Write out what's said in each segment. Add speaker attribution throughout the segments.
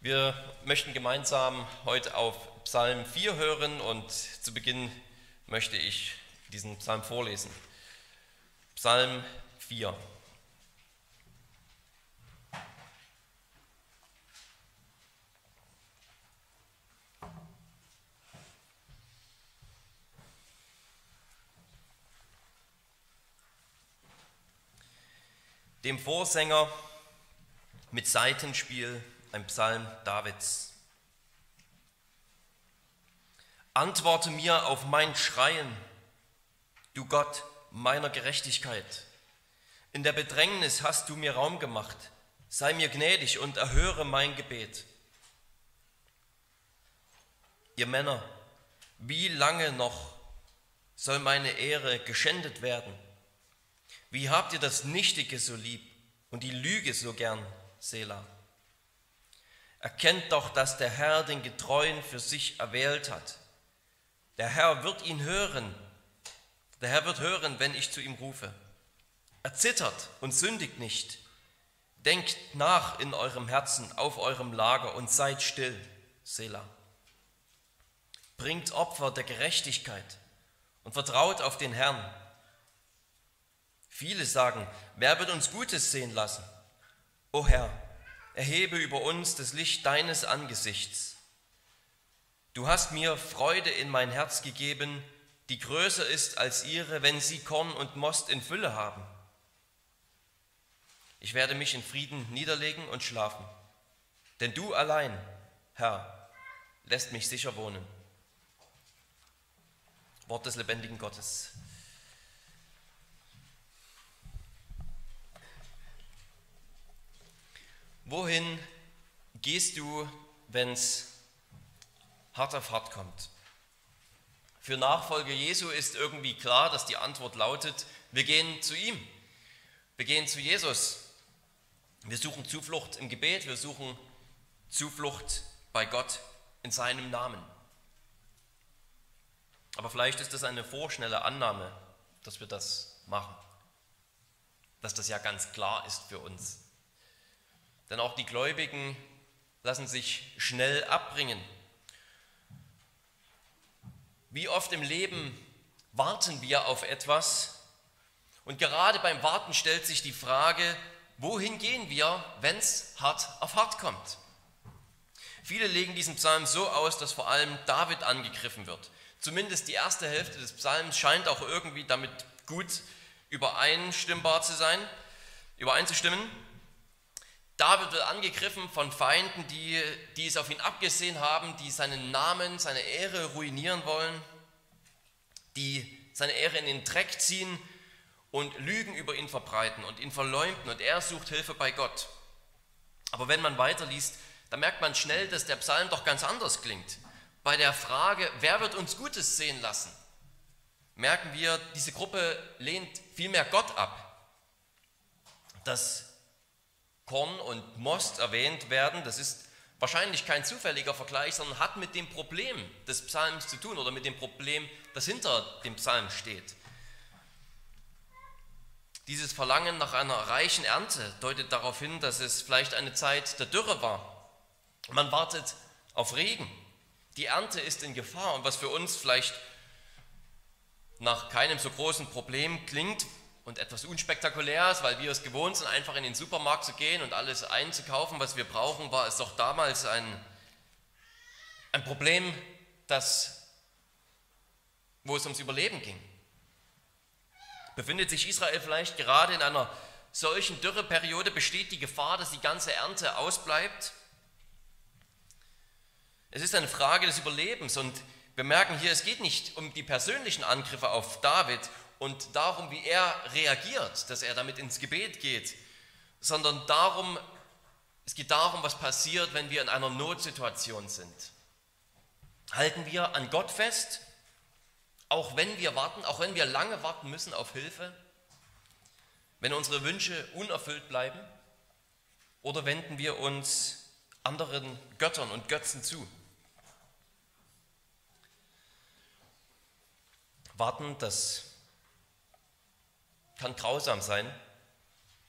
Speaker 1: Wir möchten gemeinsam heute auf Psalm 4 hören und zu Beginn möchte ich diesen Psalm vorlesen. Psalm 4. Dem Vorsänger mit Seitenspiel ein Psalm Davids. Antworte mir auf mein Schreien, du Gott meiner Gerechtigkeit. In der Bedrängnis hast du mir Raum gemacht. Sei mir gnädig und erhöre mein Gebet. Ihr Männer, wie lange noch soll meine Ehre geschändet werden? Wie habt ihr das Nichtige so lieb und die Lüge so gern, Selah? Erkennt doch, dass der Herr den Getreuen für sich erwählt hat. Der Herr wird ihn hören. Der Herr wird hören, wenn ich zu ihm rufe. Er zittert und sündigt nicht. Denkt nach in eurem Herzen auf eurem Lager und seid still, Selah. Bringt Opfer der Gerechtigkeit und vertraut auf den Herrn. Viele sagen, wer wird uns Gutes sehen lassen? O Herr, erhebe über uns das Licht deines Angesichts. Du hast mir Freude in mein Herz gegeben, die größer ist als ihre, wenn sie Korn und Most in Fülle haben. Ich werde mich in Frieden niederlegen und schlafen, denn du allein, Herr, lässt mich sicher wohnen. Wort des lebendigen Gottes. Wohin gehst du, wenn es hart auf hart kommt? Für Nachfolger Jesu ist irgendwie klar, dass die Antwort lautet, wir gehen zu ihm, wir gehen zu Jesus. Wir suchen Zuflucht im Gebet, wir suchen Zuflucht bei Gott in seinem Namen. Aber vielleicht ist das eine vorschnelle Annahme, dass wir das machen, dass das ja ganz klar ist für uns. Denn auch die Gläubigen lassen sich schnell abbringen. Wie oft im Leben warten wir auf etwas und gerade beim Warten stellt sich die Frage, wohin gehen wir, wenn es hart auf hart kommt? Viele legen diesen Psalm so aus, dass vor allem David angegriffen wird. Zumindest die erste Hälfte des Psalms scheint auch irgendwie damit gut übereinstimmbar zu sein, übereinzustimmen. David wird angegriffen von Feinden, die, die es auf ihn abgesehen haben, die seinen Namen, seine Ehre ruinieren wollen, die seine Ehre in den Dreck ziehen und Lügen über ihn verbreiten und ihn verleumden und er sucht Hilfe bei Gott. Aber wenn man weiterliest, dann merkt man schnell, dass der Psalm doch ganz anders klingt. Bei der Frage, wer wird uns Gutes sehen lassen, merken wir, diese Gruppe lehnt vielmehr Gott ab. Das Korn und Most erwähnt werden, das ist wahrscheinlich kein zufälliger Vergleich, sondern hat mit dem Problem des Psalms zu tun oder mit dem Problem, das hinter dem Psalm steht. Dieses Verlangen nach einer reichen Ernte deutet darauf hin, dass es vielleicht eine Zeit der Dürre war. Man wartet auf Regen. Die Ernte ist in Gefahr und was für uns vielleicht nach keinem so großen Problem klingt, und etwas Unspektakuläres, weil wir es gewohnt sind, einfach in den Supermarkt zu gehen und alles einzukaufen, was wir brauchen, war es doch damals ein, ein Problem, das, wo es ums Überleben ging. Befindet sich Israel vielleicht gerade in einer solchen Dürreperiode, besteht die Gefahr, dass die ganze Ernte ausbleibt? Es ist eine Frage des Überlebens und wir merken hier, es geht nicht um die persönlichen Angriffe auf David und darum, wie er reagiert, dass er damit ins Gebet geht, sondern darum, es geht darum, was passiert, wenn wir in einer Notsituation sind. Halten wir an Gott fest, auch wenn wir warten, auch wenn wir lange warten müssen auf Hilfe, wenn unsere Wünsche unerfüllt bleiben, oder wenden wir uns anderen Göttern und Götzen zu? Warten, das kann grausam sein.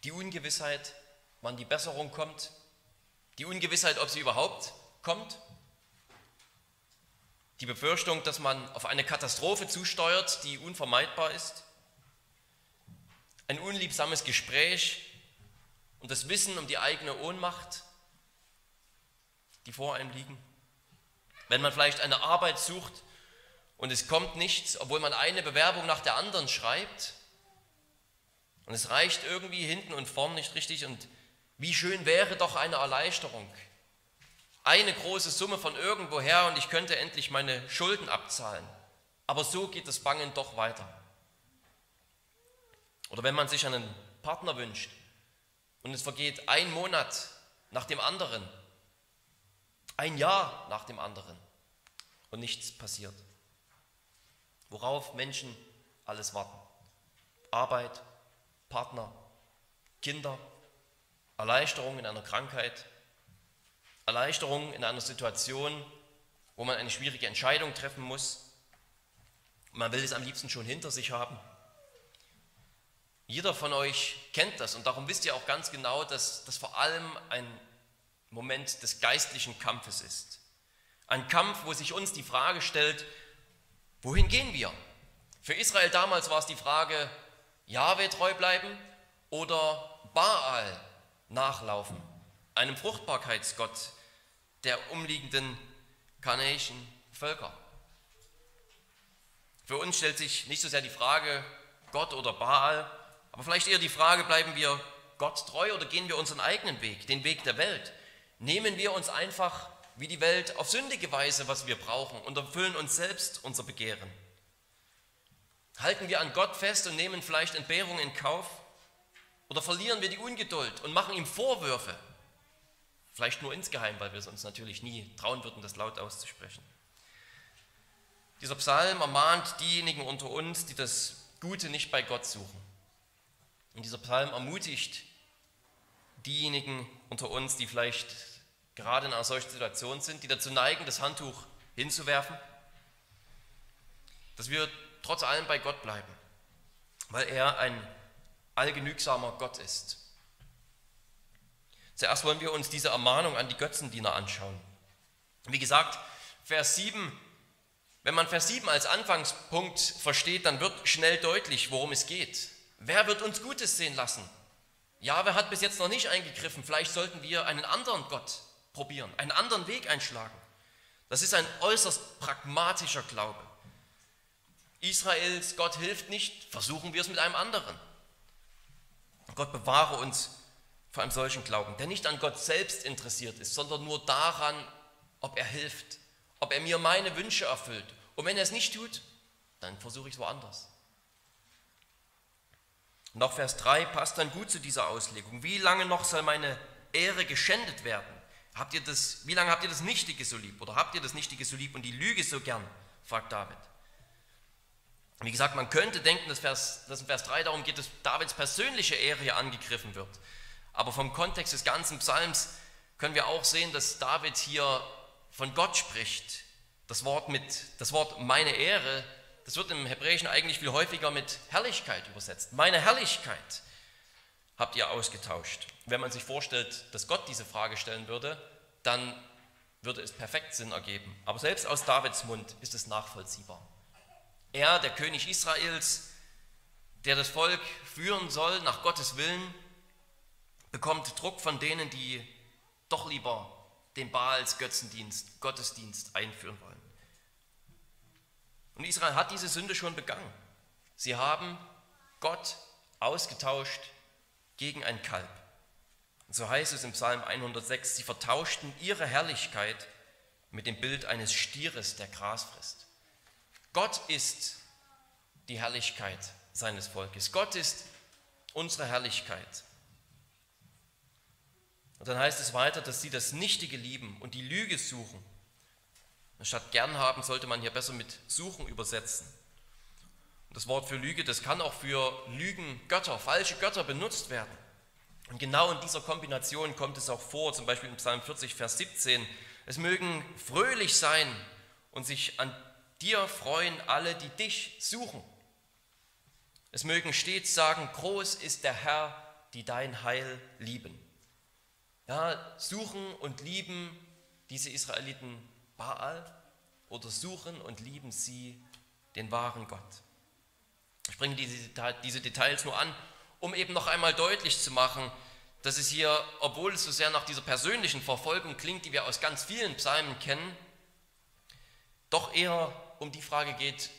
Speaker 1: Die Ungewissheit, wann die Besserung kommt, Die Ungewissheit, ob sie überhaupt kommt. Die Befürchtung, dass man auf eine Katastrophe zusteuert, die unvermeidbar ist. Ein unliebsames Gespräch und das Wissen um die eigene Ohnmacht, die vor einem liegen. Wenn man vielleicht eine Arbeit sucht und es kommt nichts, obwohl man eine Bewerbung nach der anderen schreibt und es reicht irgendwie hinten und vorn nicht richtig und wie schön wäre doch eine Erleichterung. Eine große Summe von irgendwoher und ich könnte endlich meine Schulden abzahlen. Aber so geht das Bangen doch weiter. Oder wenn man sich einen Partner wünscht und es vergeht ein Monat nach dem anderen, ein Jahr nach dem anderen und nichts passiert. Worauf Menschen alles warten. Arbeit, Partner, Kinder, Erleichterung in einer Krankheit, Erleichterung in einer Situation, wo man eine schwierige Entscheidung treffen muss. Man will es am liebsten schon hinter sich haben. Jeder von euch kennt das und darum wisst ihr auch ganz genau, dass das vor allem ein Moment des geistlichen Kampfes ist. Ein Kampf, wo sich uns die Frage stellt, wohin gehen wir? Für Israel damals war es die Frage, Jahwe treu bleiben oder Baal nachlaufen, einem Fruchtbarkeitsgott der umliegenden kanäischen Völker. Für uns stellt sich nicht so sehr die Frage Gott oder Baal, aber vielleicht eher die Frage, bleiben wir Gott treu oder gehen wir unseren eigenen Weg, den Weg der Welt? Nehmen wir uns einfach wie die Welt auf sündige Weise, was wir brauchen und erfüllen uns selbst unser Begehren? Halten wir an Gott fest und nehmen vielleicht Entbehrung in Kauf? Oder verlieren wir die Ungeduld und machen ihm Vorwürfe? Vielleicht nur insgeheim, weil wir es uns natürlich nie trauen würden, das laut auszusprechen. Dieser Psalm ermahnt diejenigen unter uns, die das Gute nicht bei Gott suchen. Und dieser Psalm ermutigt diejenigen unter uns, die vielleicht gerade in einer solchen Situation sind, die dazu neigen, das Handtuch hinzuwerfen, dass wir trotz allem bei Gott bleiben, weil er ein allgenügsamer Gott ist. Zuerst wollen wir uns diese Ermahnung an die Götzendiener anschauen. Wie gesagt, Vers 7, wenn man Vers 7 als Anfangspunkt versteht, dann wird schnell deutlich, worum es geht. Wer wird uns Gutes sehen lassen? Ja, wer hat bis jetzt noch nicht eingegriffen? Vielleicht sollten wir einen anderen Gott probieren, einen anderen Weg einschlagen. Das ist ein äußerst pragmatischer Glaube. Israels Gott hilft nicht, versuchen wir es mit einem anderen. Gott bewahre uns vor einem solchen Glauben, der nicht an Gott selbst interessiert ist, sondern nur daran, ob er hilft, ob er mir meine Wünsche erfüllt. Und wenn er es nicht tut, dann versuche ich es woanders. Und auch Vers 3 passt dann gut zu dieser Auslegung. Wie lange noch soll meine Ehre geschändet werden? Habt ihr das, wie lange habt ihr das Nichtige so lieb? Oder habt ihr das Nichtige so lieb und die Lüge so gern? fragt David. Wie gesagt, man könnte denken, dass, Vers, dass in Vers 3 darum geht, dass Davids persönliche Ehre hier angegriffen wird. Aber vom Kontext des ganzen Psalms können wir auch sehen, dass David hier von Gott spricht. Das Wort, mit, das Wort meine Ehre, das wird im Hebräischen eigentlich viel häufiger mit Herrlichkeit übersetzt. Meine Herrlichkeit habt ihr ausgetauscht. Wenn man sich vorstellt, dass Gott diese Frage stellen würde, dann würde es perfekt Sinn ergeben. Aber selbst aus Davids Mund ist es nachvollziehbar. Er, der König Israels, der das Volk führen soll nach Gottes Willen, bekommt Druck von denen, die doch lieber den Baals Götzendienst, Gottesdienst einführen wollen. Und Israel hat diese Sünde schon begangen. Sie haben Gott ausgetauscht gegen ein Kalb. Und so heißt es im Psalm 106, sie vertauschten ihre Herrlichkeit mit dem Bild eines Stieres, der Gras frisst. Gott ist die Herrlichkeit seines Volkes. Gott ist unsere Herrlichkeit. Und dann heißt es weiter, dass sie das Nichtige lieben und die Lüge suchen. Statt gern haben sollte man hier besser mit suchen übersetzen. Und das Wort für Lüge, das kann auch für Lügen, Götter, falsche Götter benutzt werden. Und genau in dieser Kombination kommt es auch vor, zum Beispiel in Psalm 40, Vers 17. Es mögen fröhlich sein und sich an dir freuen alle, die dich suchen. Es mögen stets sagen, groß ist der Herr, die dein Heil lieben. Ja, suchen und lieben diese Israeliten Baal oder suchen und lieben sie den wahren Gott. Ich bringe diese, diese Details nur an, um eben noch einmal deutlich zu machen, dass es hier, obwohl es so sehr nach dieser persönlichen Verfolgung klingt, die wir aus ganz vielen Psalmen kennen, doch eher um die Frage geht,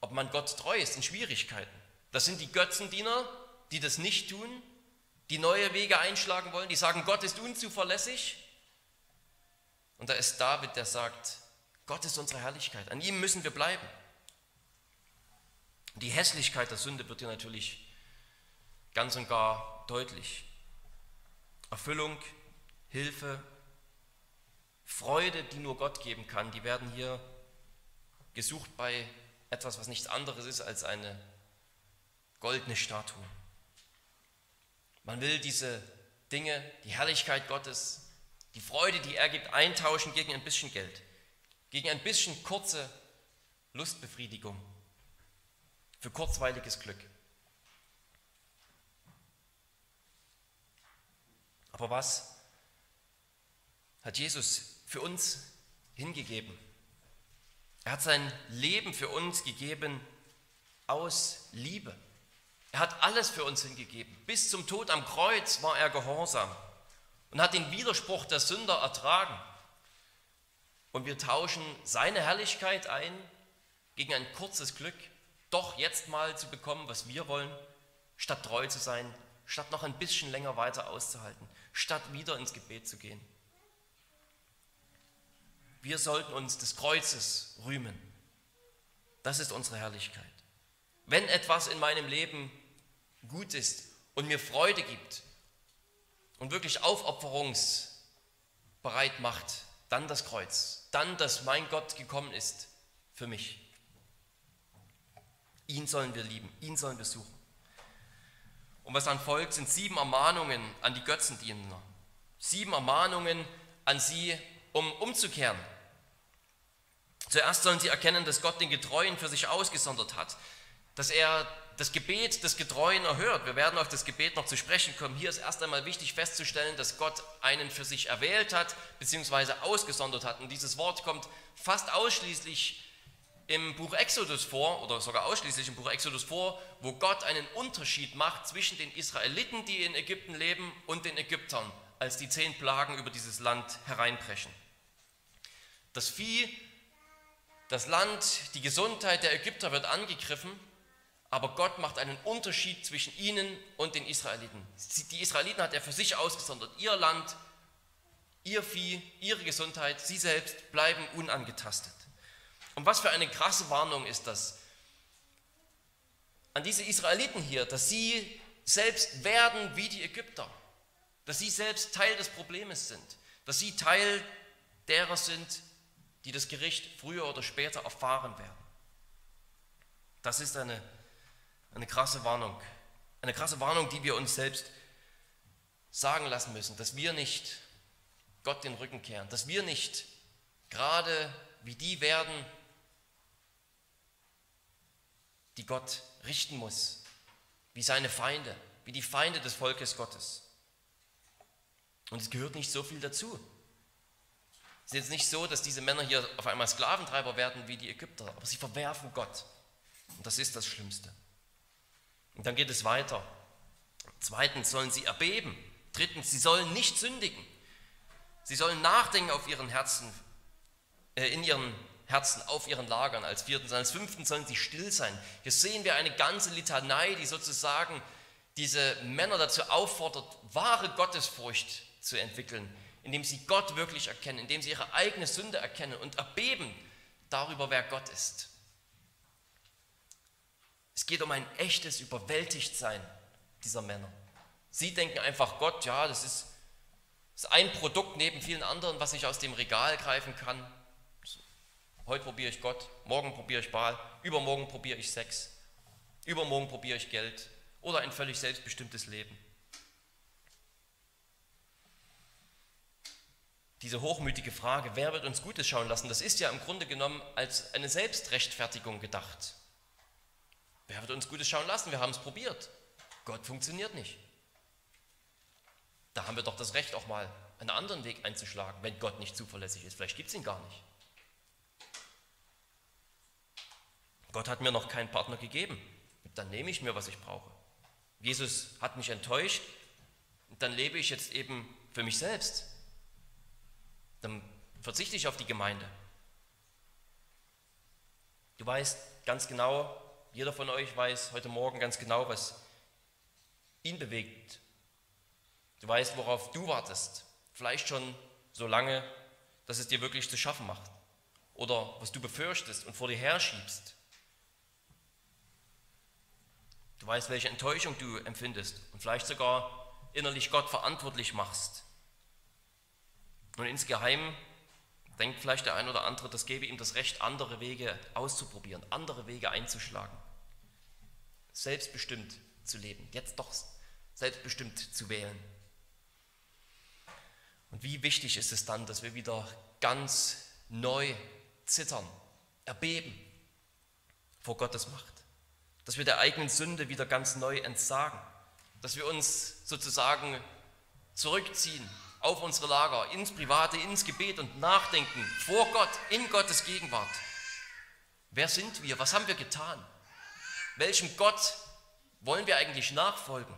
Speaker 1: ob man Gott treu ist in Schwierigkeiten. Das sind die Götzendiener, die das nicht tun, die neue Wege einschlagen wollen, die sagen, Gott ist unzuverlässig. Und da ist David, der sagt, Gott ist unsere Herrlichkeit, an ihm müssen wir bleiben. Die Hässlichkeit der Sünde wird hier natürlich ganz und gar deutlich. Erfüllung, Hilfe, Freude, die nur Gott geben kann, die werden hier gesucht bei etwas, was nichts anderes ist als eine goldene Statue. Man will diese Dinge, die Herrlichkeit Gottes, die Freude, die er gibt, eintauschen gegen ein bisschen Geld, gegen ein bisschen kurze Lustbefriedigung, für kurzweiliges Glück. Aber was hat Jesus für uns hingegeben? Er hat sein Leben für uns gegeben aus Liebe. Er hat alles für uns hingegeben. Bis zum Tod am Kreuz war er gehorsam und hat den Widerspruch der Sünder ertragen. Und wir tauschen seine Herrlichkeit ein gegen ein kurzes Glück, doch jetzt mal zu bekommen, was wir wollen, statt treu zu sein, statt noch ein bisschen länger weiter auszuhalten, statt wieder ins Gebet zu gehen. Wir sollten uns des Kreuzes rühmen. Das ist unsere Herrlichkeit. Wenn etwas in meinem Leben gut ist und mir Freude gibt und wirklich aufopferungsbereit macht, dann das Kreuz, dann, dass mein Gott gekommen ist für mich. Ihn sollen wir lieben, ihn sollen wir suchen. Und was dann folgt, sind sieben Ermahnungen an die Götzendiener. Sieben Ermahnungen an sie, um umzukehren. Zuerst sollen sie erkennen, dass Gott den Getreuen für sich ausgesondert hat, dass er das Gebet des Getreuen erhört. Wir werden auf das Gebet noch zu sprechen kommen. Hier ist erst einmal wichtig festzustellen, dass Gott einen für sich erwählt hat, beziehungsweise ausgesondert hat. Und dieses Wort kommt fast ausschließlich im Buch Exodus vor, oder sogar ausschließlich im Buch Exodus vor, wo Gott einen Unterschied macht zwischen den Israeliten, die in Ägypten leben, und den Ägyptern, als die zehn Plagen über dieses Land hereinbrechen. Das Vieh, das Land, die Gesundheit der Ägypter wird angegriffen aber Gott macht einen Unterschied zwischen ihnen und den Israeliten. Die Israeliten hat er für sich ausgesondert. Ihr Land, ihr Vieh, ihre Gesundheit, sie selbst bleiben unangetastet. Und was für eine krasse Warnung ist das an diese Israeliten hier, dass sie selbst werden wie die Ägypter, dass sie selbst Teil des Problems sind, dass sie Teil derer sind, die das Gericht früher oder später erfahren werden. Das ist eine eine krasse Warnung. Eine krasse Warnung, die wir uns selbst sagen lassen müssen, dass wir nicht Gott den Rücken kehren, dass wir nicht gerade wie die werden, die Gott richten muss, wie seine Feinde, wie die Feinde des Volkes Gottes. Und es gehört nicht so viel dazu. Es ist jetzt nicht so, dass diese Männer hier auf einmal Sklaventreiber werden wie die Ägypter, aber sie verwerfen Gott. Und das ist das Schlimmste. Und dann geht es weiter. Zweitens sollen sie erbeben. Drittens, sie sollen nicht sündigen. Sie sollen nachdenken auf ihren Herzen, äh, in ihren Herzen, auf ihren Lagern. Als viertens, als fünftens sollen sie still sein. Hier sehen wir eine ganze Litanei, die sozusagen diese Männer dazu auffordert, wahre Gottesfurcht zu entwickeln, indem sie Gott wirklich erkennen, indem sie ihre eigene Sünde erkennen und erbeben darüber, wer Gott ist. Es geht um ein echtes Überwältigtsein dieser Männer. Sie denken einfach, Gott, ja, das ist, ist ein Produkt neben vielen anderen, was ich aus dem Regal greifen kann. Heute probiere ich Gott, morgen probiere ich Baal, übermorgen probiere ich Sex, übermorgen probiere ich Geld oder ein völlig selbstbestimmtes Leben. Diese hochmütige Frage, wer wird uns Gutes schauen lassen, das ist ja im Grunde genommen als eine Selbstrechtfertigung gedacht. Wer wird uns Gutes schauen lassen? Wir haben es probiert. Gott funktioniert nicht. Da haben wir doch das Recht, auch mal einen anderen Weg einzuschlagen, wenn Gott nicht zuverlässig ist. Vielleicht gibt es ihn gar nicht. Gott hat mir noch keinen Partner gegeben. Dann nehme ich mir, was ich brauche. Jesus hat mich enttäuscht, dann lebe ich jetzt eben für mich selbst. Dann verzichte ich auf die Gemeinde. Du weißt ganz genau, jeder von euch weiß heute Morgen ganz genau, was ihn bewegt. Du weißt, worauf du wartest. Vielleicht schon so lange, dass es dir wirklich zu schaffen macht. Oder was du befürchtest und vor dir herschiebst. Du weißt, welche Enttäuschung du empfindest und vielleicht sogar innerlich Gott verantwortlich machst. Und insgeheim denkt vielleicht der ein oder andere, das gebe ihm das Recht, andere Wege auszuprobieren, andere Wege einzuschlagen. Selbstbestimmt zu leben, jetzt doch selbstbestimmt zu wählen. Und wie wichtig ist es dann, dass wir wieder ganz neu zittern, erbeben vor Gottes Macht dass wir der eigenen Sünde wieder ganz neu entsagen, dass wir uns sozusagen zurückziehen auf unsere Lager, ins Private, ins Gebet und nachdenken vor Gott, in Gottes Gegenwart. Wer sind wir? Was haben wir getan? Welchem Gott wollen wir eigentlich nachfolgen?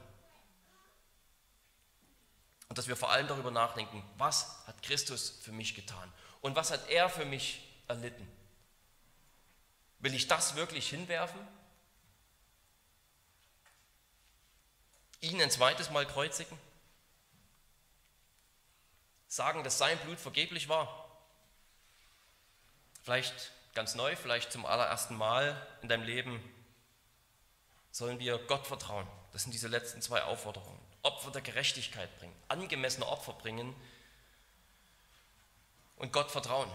Speaker 1: Und dass wir vor allem darüber nachdenken, was hat Christus für mich getan und was hat er für mich erlitten? Will ich das wirklich hinwerfen? ihn ein zweites Mal kreuzigen? Sagen, dass sein Blut vergeblich war? Vielleicht ganz neu, vielleicht zum allerersten Mal in deinem Leben sollen wir Gott vertrauen. Das sind diese letzten zwei Aufforderungen. Opfer der Gerechtigkeit bringen, angemessene Opfer bringen und Gott vertrauen.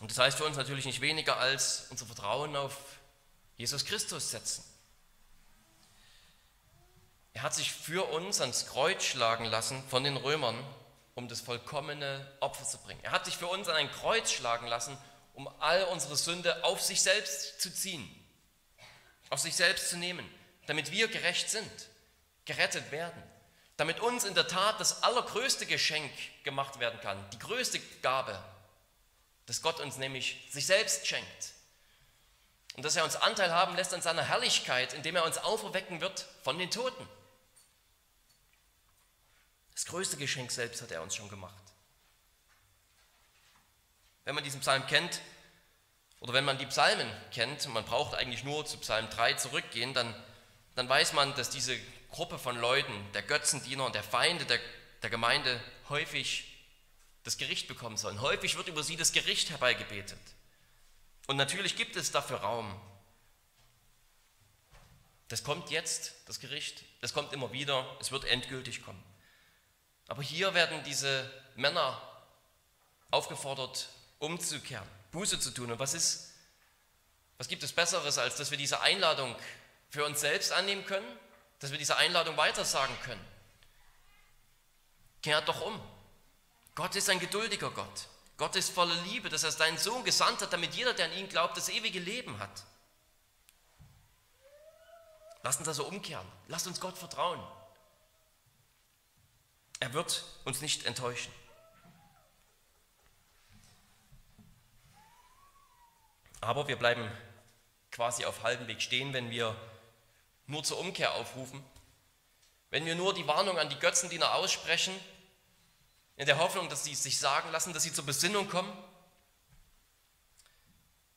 Speaker 1: Und das heißt für uns natürlich nicht weniger als unser Vertrauen auf Jesus Christus setzen. Er hat sich für uns ans Kreuz schlagen lassen von den Römern, um das vollkommene Opfer zu bringen. Er hat sich für uns an ein Kreuz schlagen lassen, um all unsere Sünde auf sich selbst zu ziehen, auf sich selbst zu nehmen, damit wir gerecht sind, gerettet werden, damit uns in der Tat das allergrößte Geschenk gemacht werden kann, die größte Gabe, dass Gott uns nämlich sich selbst schenkt. Und dass er uns Anteil haben lässt an seiner Herrlichkeit, indem er uns auferwecken wird von den Toten. Das größte Geschenk selbst hat er uns schon gemacht. Wenn man diesen Psalm kennt, oder wenn man die Psalmen kennt, man braucht eigentlich nur zu Psalm 3 zurückgehen, dann, dann weiß man, dass diese Gruppe von Leuten, der Götzendiener und der Feinde der, der Gemeinde, häufig das Gericht bekommen sollen. Häufig wird über sie das Gericht herbeigebetet. Und natürlich gibt es dafür Raum. Das kommt jetzt, das Gericht, das kommt immer wieder, es wird endgültig kommen. Aber hier werden diese Männer aufgefordert, umzukehren, Buße zu tun. Und was ist, was gibt es Besseres, als dass wir diese Einladung für uns selbst annehmen können, dass wir diese Einladung weitersagen können? Kehrt doch um. Gott ist ein geduldiger Gott. Gott ist voller Liebe, dass er seinen Sohn gesandt hat, damit jeder, der an ihn glaubt, das ewige Leben hat. Lasst uns also umkehren. Lasst uns Gott vertrauen. Er wird uns nicht enttäuschen. Aber wir bleiben quasi auf halbem Weg stehen, wenn wir nur zur Umkehr aufrufen, wenn wir nur die Warnung an die Götzendiener aussprechen, in der Hoffnung, dass sie sich sagen lassen, dass sie zur Besinnung kommen.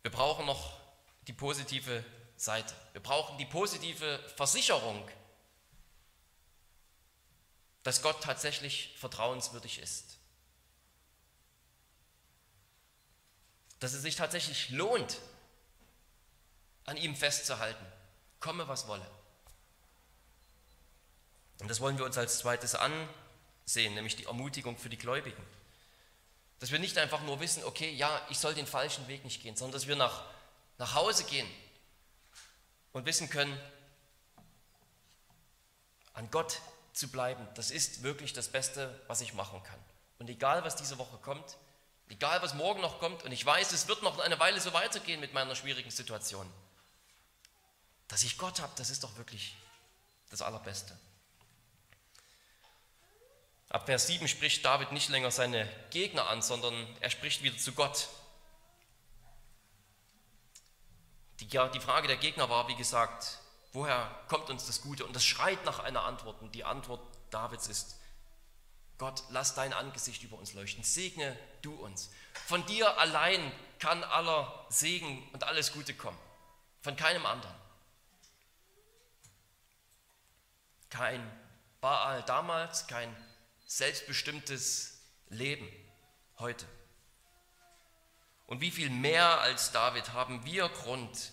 Speaker 1: Wir brauchen noch die positive Seite. Wir brauchen die positive Versicherung dass Gott tatsächlich vertrauenswürdig ist. Dass es sich tatsächlich lohnt, an ihm festzuhalten, komme was wolle. Und das wollen wir uns als zweites ansehen, nämlich die Ermutigung für die Gläubigen. Dass wir nicht einfach nur wissen, okay, ja, ich soll den falschen Weg nicht gehen, sondern dass wir nach, nach Hause gehen und wissen können, an Gott zu bleiben, das ist wirklich das Beste, was ich machen kann. Und egal, was diese Woche kommt, egal, was morgen noch kommt, und ich weiß, es wird noch eine Weile so weitergehen mit meiner schwierigen Situation, dass ich Gott habe, das ist doch wirklich das Allerbeste. Ab Vers 7 spricht David nicht länger seine Gegner an, sondern er spricht wieder zu Gott. Die, Frage der Gegner war, wie gesagt, woher kommt uns das Gute? Und das schreit nach einer Antwort. Und die Antwort Davids ist, Gott, lass dein Angesicht über uns leuchten, segne du uns. Von dir allein kann aller Segen und alles Gute kommen, von keinem anderen. Kein Baal damals, kein selbstbestimmtes Leben heute. Und wie viel mehr als David haben wir Grund,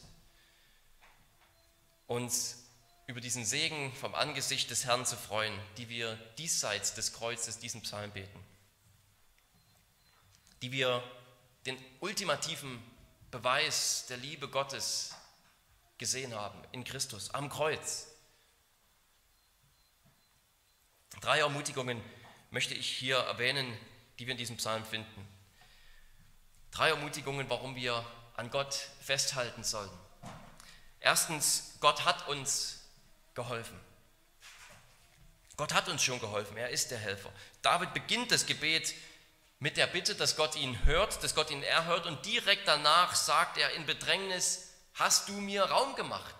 Speaker 1: uns über diesen Segen vom Angesicht des Herrn zu freuen, die wir diesseits des Kreuzes diesen Psalm beten. Die wir den ultimativen Beweis der Liebe Gottes gesehen haben in Christus am Kreuz. Drei Ermutigungen möchte ich hier erwähnen, die wir in diesem Psalm finden. Drei Ermutigungen, warum wir an Gott festhalten sollen. Erstens, Gott hat uns geholfen. Gott hat uns schon geholfen, er ist der Helfer. David beginnt das Gebet mit der Bitte, dass Gott ihn hört, dass Gott ihn erhört und direkt danach sagt er in Bedrängnis, hast du mir Raum gemacht?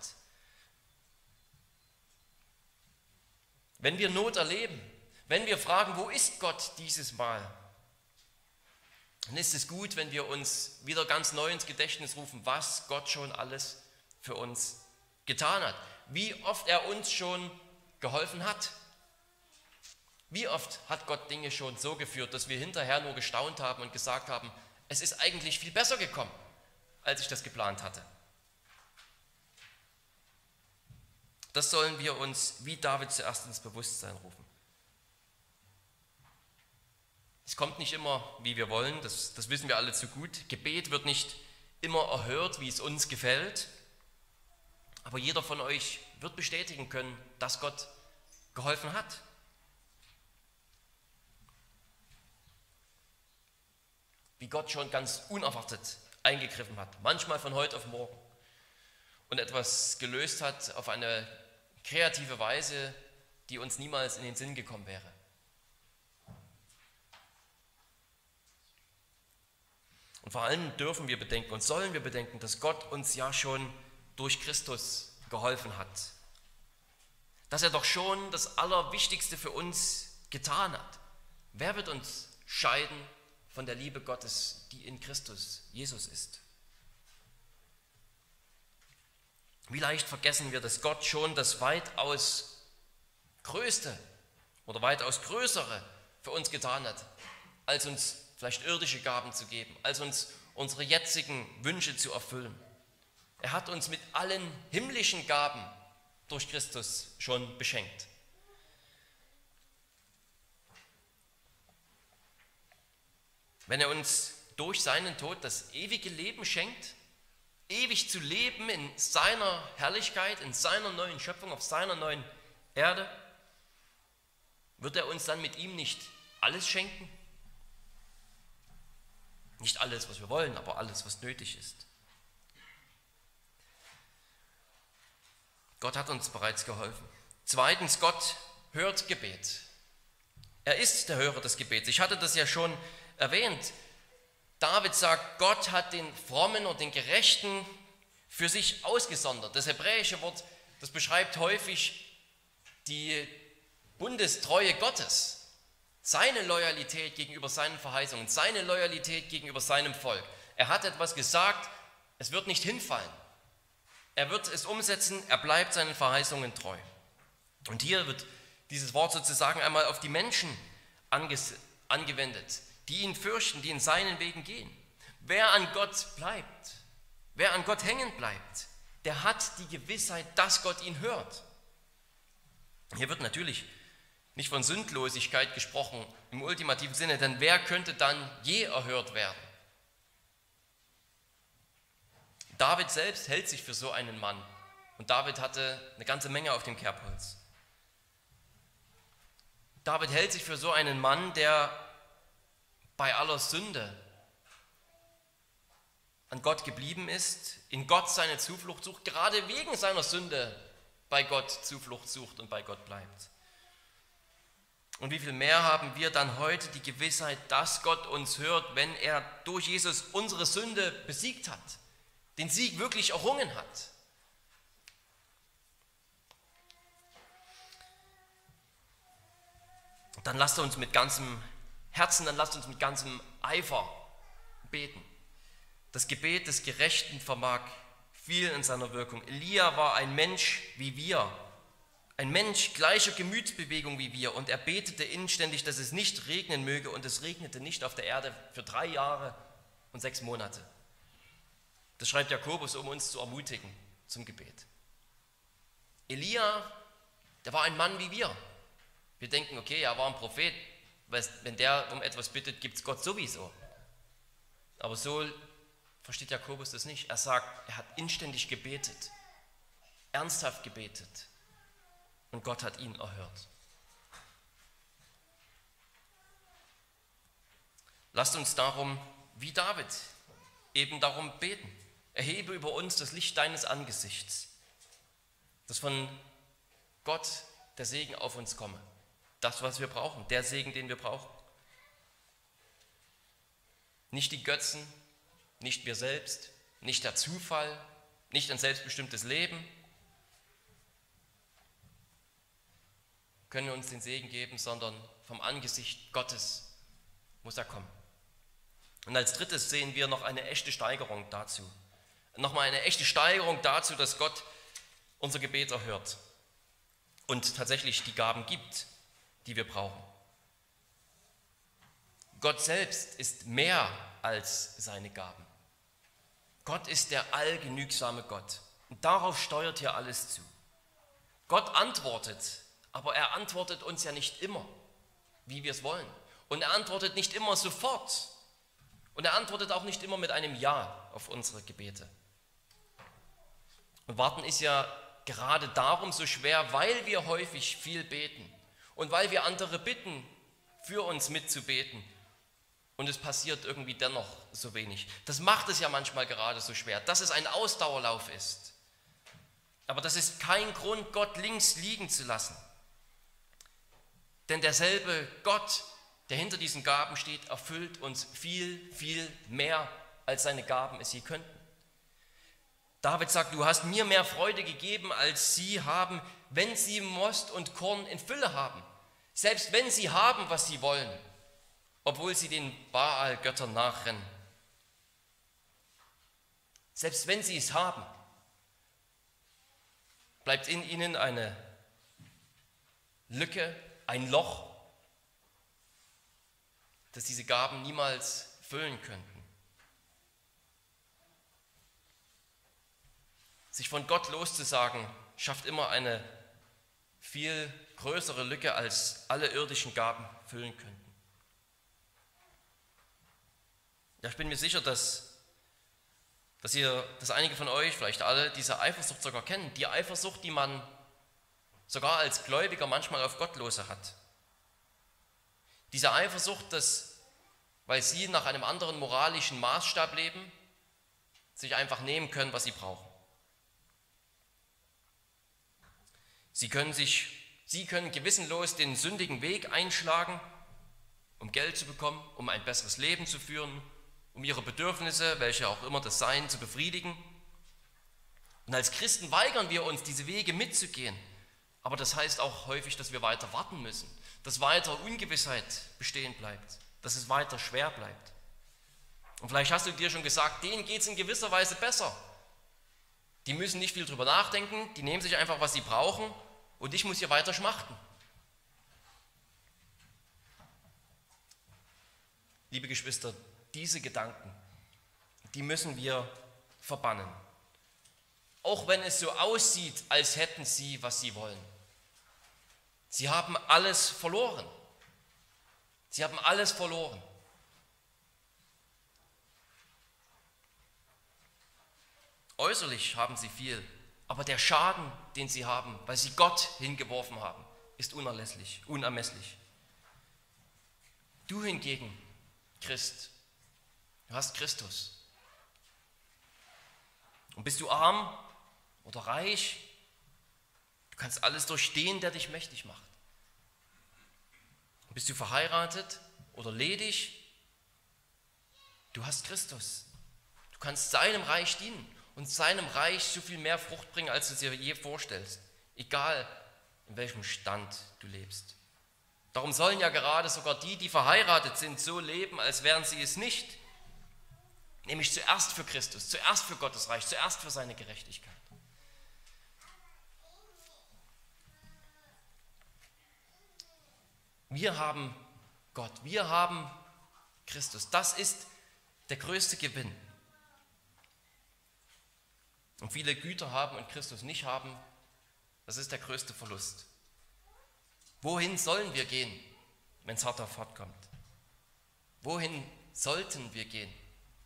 Speaker 1: Wenn wir Not erleben, wenn wir fragen, wo ist Gott dieses Mal, dann ist es gut, wenn wir uns wieder ganz neu ins Gedächtnis rufen, was Gott schon alles für uns getan hat, wie oft er uns schon geholfen hat. Wie oft hat Gott Dinge schon so geführt, dass wir hinterher nur gestaunt haben und gesagt haben, es ist eigentlich viel besser gekommen, als ich das geplant hatte. Das sollen wir uns wie David zuerst ins Bewusstsein rufen. Es kommt nicht immer, wie wir wollen, das, das wissen wir alle zu gut. Gebet wird nicht immer erhört, wie es uns gefällt. Aber jeder von euch wird bestätigen können, dass Gott geholfen hat. Wie Gott schon ganz unerwartet eingegriffen hat, manchmal von heute auf morgen und etwas gelöst hat auf eine kreative Weise, die uns niemals in den Sinn gekommen wäre. Und vor allem dürfen wir bedenken und sollen wir bedenken, dass Gott uns ja schon durch Christus geholfen hat. Dass er doch schon das Allerwichtigste für uns getan hat. Wer wird uns scheiden von der Liebe Gottes, die in Christus Jesus ist? Wie leicht vergessen wir, dass Gott schon das weitaus Größte oder weitaus Größere für uns getan hat, als uns vielleicht irdische Gaben zu geben, als uns unsere jetzigen Wünsche zu erfüllen. Er hat uns mit allen himmlischen Gaben durch Christus schon beschenkt. Wenn er uns durch seinen Tod das ewige Leben schenkt, ewig zu leben in seiner Herrlichkeit, in seiner neuen Schöpfung, auf seiner neuen Erde, wird er uns dann mit ihm nicht alles schenken? Nicht alles, was wir wollen, aber alles, was nötig ist. Gott hat uns bereits geholfen. Zweitens, Gott hört Gebet. Er ist der Hörer des Gebets. Ich hatte das ja schon erwähnt. David sagt, Gott hat den Frommen und den Gerechten für sich ausgesondert. Das hebräische Wort, das beschreibt häufig die Bundestreue Gottes. Seine Loyalität gegenüber seinen Verheißungen, seine Loyalität gegenüber seinem Volk. Er hat etwas gesagt, es wird nicht hinfallen. Er wird es umsetzen, er bleibt seinen Verheißungen treu. Und hier wird dieses Wort sozusagen einmal auf die Menschen angewendet, die ihn fürchten, die in seinen Wegen gehen. Wer an Gott bleibt, wer an Gott hängen bleibt, der hat die Gewissheit, dass Gott ihn hört. Hier wird natürlich nicht von Sündlosigkeit gesprochen im ultimativen Sinne, denn wer könnte dann je erhört werden? David selbst hält sich für so einen Mann und David hatte eine ganze Menge auf dem Kerbholz. David hält sich für so einen Mann, der bei aller Sünde an Gott geblieben ist, in Gott seine Zuflucht sucht, gerade wegen seiner Sünde bei Gott Zuflucht sucht und bei Gott bleibt. Und wie viel mehr haben wir dann heute die Gewissheit, dass Gott uns hört, wenn er durch Jesus unsere Sünde besiegt hat, den Sieg wirklich errungen hat. Dann lasst uns mit ganzem Herzen, dann lasst uns mit ganzem Eifer beten. Das Gebet des Gerechten vermag viel in seiner Wirkung. Elia war ein Mensch wie wir, ein Mensch gleicher Gemütsbewegung wie wir und er betete inständig, dass es nicht regnen möge und es regnete nicht auf der Erde für drei Jahre und sechs Monate. Das schreibt Jakobus, um uns zu ermutigen zum Gebet. Elia, der war ein Mann wie wir. Wir denken, okay, er war ein Prophet, wenn der um etwas bittet, gibt es Gott sowieso. Aber so versteht Jakobus das nicht. Er sagt, er hat inständig gebetet, ernsthaft gebetet und Gott hat ihn erhört. Lasst uns darum, wie David, eben darum beten. Erhebe über uns das Licht deines Angesichts, dass von Gott der Segen auf uns komme. Das, was wir brauchen, der Segen, den wir brauchen. Nicht die Götzen, nicht wir selbst, nicht der Zufall, nicht ein selbstbestimmtes Leben können uns den Segen geben, sondern vom Angesicht Gottes muss er kommen. Und als drittes sehen wir noch eine echte Steigerung dazu. Nochmal eine echte Steigerung dazu, dass Gott unser Gebet erhört und tatsächlich die Gaben gibt, die wir brauchen. Gott selbst ist mehr als seine Gaben. Gott ist der allgenügsame Gott. Und darauf steuert hier alles zu. Gott antwortet, aber er antwortet uns ja nicht immer, wie wir es wollen. Und er antwortet nicht immer sofort. Und er antwortet auch nicht immer mit einem Ja auf unsere Gebete. Und warten ist ja gerade darum so schwer, weil wir häufig viel beten und weil wir andere bitten, für uns mitzubeten und es passiert irgendwie dennoch so wenig. Das macht es ja manchmal gerade so schwer, dass es ein Ausdauerlauf ist. Aber das ist kein Grund, Gott links liegen zu lassen. Denn derselbe Gott, der hinter diesen Gaben steht, erfüllt uns viel, viel mehr, als seine Gaben es je könnten. David sagt, du hast mir mehr Freude gegeben, als sie haben, wenn sie Most und Korn in Fülle haben. Selbst wenn sie haben, was sie wollen obwohl sie den Baal-Göttern nachrennen. Selbst wenn sie es haben, bleibt in ihnen eine Lücke, ein Loch, das diese Gaben niemals füllen könnten. Sich von Gott loszusagen, schafft immer eine viel größere Lücke, als alle irdischen Gaben füllen können. Ja, ich bin mir sicher, dass, dass, ihr, dass einige von euch, vielleicht alle, diese Eifersucht sogar kennen. Die Eifersucht, die man sogar als Gläubiger manchmal auf Gottlose hat. Diese Eifersucht, dass, weil sie nach einem anderen moralischen Maßstab leben, sich einfach nehmen können, was sie brauchen. Sie können, sich, sie können gewissenlos den sündigen Weg einschlagen, um Geld zu bekommen, um ein besseres Leben zu führen, um ihre Bedürfnisse, welche auch immer das seien, zu befriedigen. Und als Christen weigern wir uns, diese Wege mitzugehen. Aber das heißt auch häufig, dass wir weiter warten müssen, dass weiter Ungewissheit bestehen bleibt, dass es weiter schwer bleibt. Und vielleicht hast du dir schon gesagt, denen geht es in gewisser Weise besser. Die müssen nicht viel drüber nachdenken, die nehmen sich einfach, was sie brauchen und ich muss hier weiter schmachten. Liebe Geschwister, diese Gedanken, die müssen wir verbannen. Auch wenn es so aussieht, als hätten sie, was sie wollen. Sie haben alles verloren. Sie haben alles verloren. Äußerlich haben sie viel, aber der Schaden, den sie haben, weil sie Gott hingeworfen haben, ist unerlässlich, unermesslich. Du hingegen, Christ, Du hast Christus. Und bist du arm oder reich, du kannst alles durchstehen, der dich mächtig macht. Bist du verheiratet oder ledig? Du hast Christus. Du kannst seinem Reich dienen und seinem Reich so viel mehr Frucht bringen, als du dir je vorstellst. Egal, in welchem Stand du lebst. Darum sollen ja gerade sogar die, die verheiratet sind, so leben, als wären sie es nicht. Nämlich zuerst für Christus, zuerst für Gottes Reich, zuerst für seine Gerechtigkeit. Wir haben Gott, wir haben Christus. Das ist der größte Gewinn. Und viele Güter haben und Christus nicht haben, das ist der größte Verlust. Wohin sollen wir gehen, wenn es hart auf hart kommt? Wohin sollten wir gehen?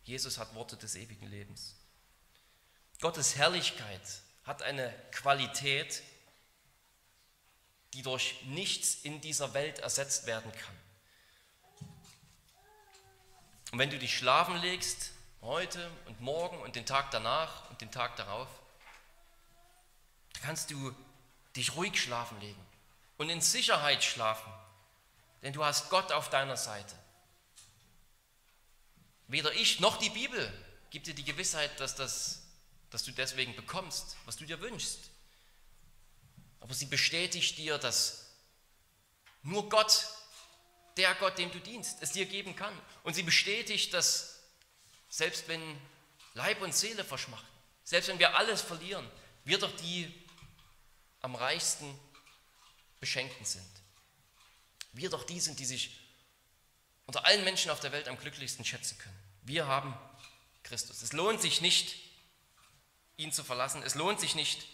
Speaker 1: Jesus hat Worte des ewigen Lebens. Gottes Herrlichkeit hat eine Qualität, die durch nichts in dieser Welt ersetzt werden kann. Und wenn du dich schlafen legst, heute und morgen und den Tag danach und den Tag darauf, dann kannst du dich ruhig schlafen legen und in Sicherheit schlafen, denn du hast Gott auf deiner Seite. Weder ich noch die Bibel gibt dir die Gewissheit, dass, das, dass du deswegen bekommst, was du dir wünschst. Aber sie bestätigt dir, dass nur Gott, der Gott, dem du dienst, es dir geben kann. Und sie bestätigt, dass selbst wenn Leib und Seele verschmachten, selbst wenn wir alles verlieren, wir doch die am reichsten Beschenkten sind. Wir doch die sind, die sich unter allen Menschen auf der Welt am glücklichsten schätzen können. Wir haben Christus. Es lohnt sich nicht, ihn zu verlassen. Es lohnt sich nicht,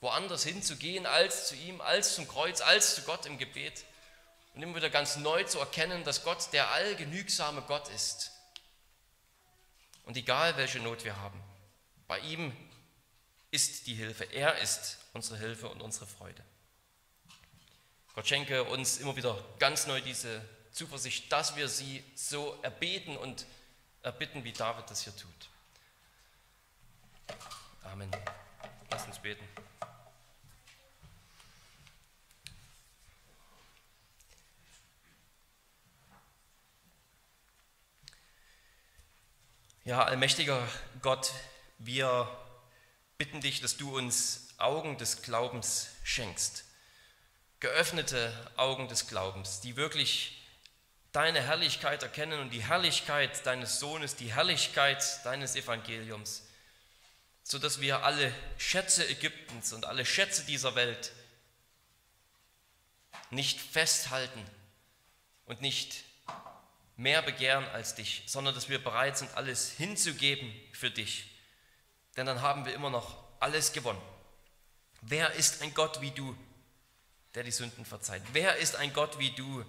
Speaker 1: woanders hinzugehen als zu ihm, als zum Kreuz, als zu Gott im Gebet und immer wieder ganz neu zu erkennen, dass Gott der allgenügsame Gott ist. Und egal welche Not wir haben, bei ihm ist die Hilfe. Er ist unsere Hilfe und unsere Freude. Gott schenke uns immer wieder ganz neu diese Zuversicht, dass wir sie so erbeten und erbitten, wie David das hier tut. Amen. Lass uns beten. Ja, allmächtiger Gott, wir bitten dich, dass du uns Augen des Glaubens schenkst. Geöffnete Augen des Glaubens, die wirklich deine Herrlichkeit erkennen und die Herrlichkeit deines Sohnes, die Herrlichkeit deines Evangeliums, sodass wir alle Schätze Ägyptens und alle Schätze dieser Welt nicht festhalten und nicht mehr begehren als dich, sondern dass wir bereit sind, alles hinzugeben für dich. Denn dann haben wir immer noch alles gewonnen. Wer ist ein Gott wie du, der die Sünden verzeiht? Wer ist ein Gott wie du,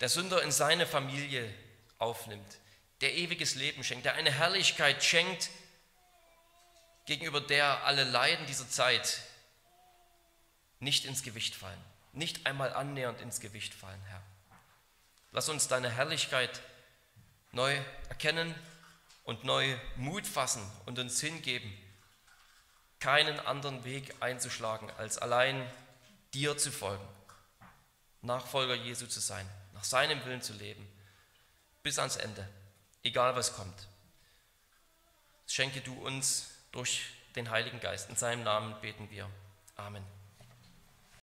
Speaker 1: der Sünder in seine Familie aufnimmt, der ewiges Leben schenkt, der eine Herrlichkeit schenkt, gegenüber der alle Leiden dieser Zeit nicht ins Gewicht fallen, nicht einmal annähernd ins Gewicht fallen, Herr. Lass uns deine Herrlichkeit neu erkennen und neu Mut fassen und uns hingeben, keinen anderen Weg einzuschlagen, als allein dir zu folgen, Nachfolger Jesu zu sein, nach seinem Willen zu leben, bis ans Ende, egal was kommt. Schenke du uns durch den Heiligen Geist. In seinem Namen beten wir. Amen.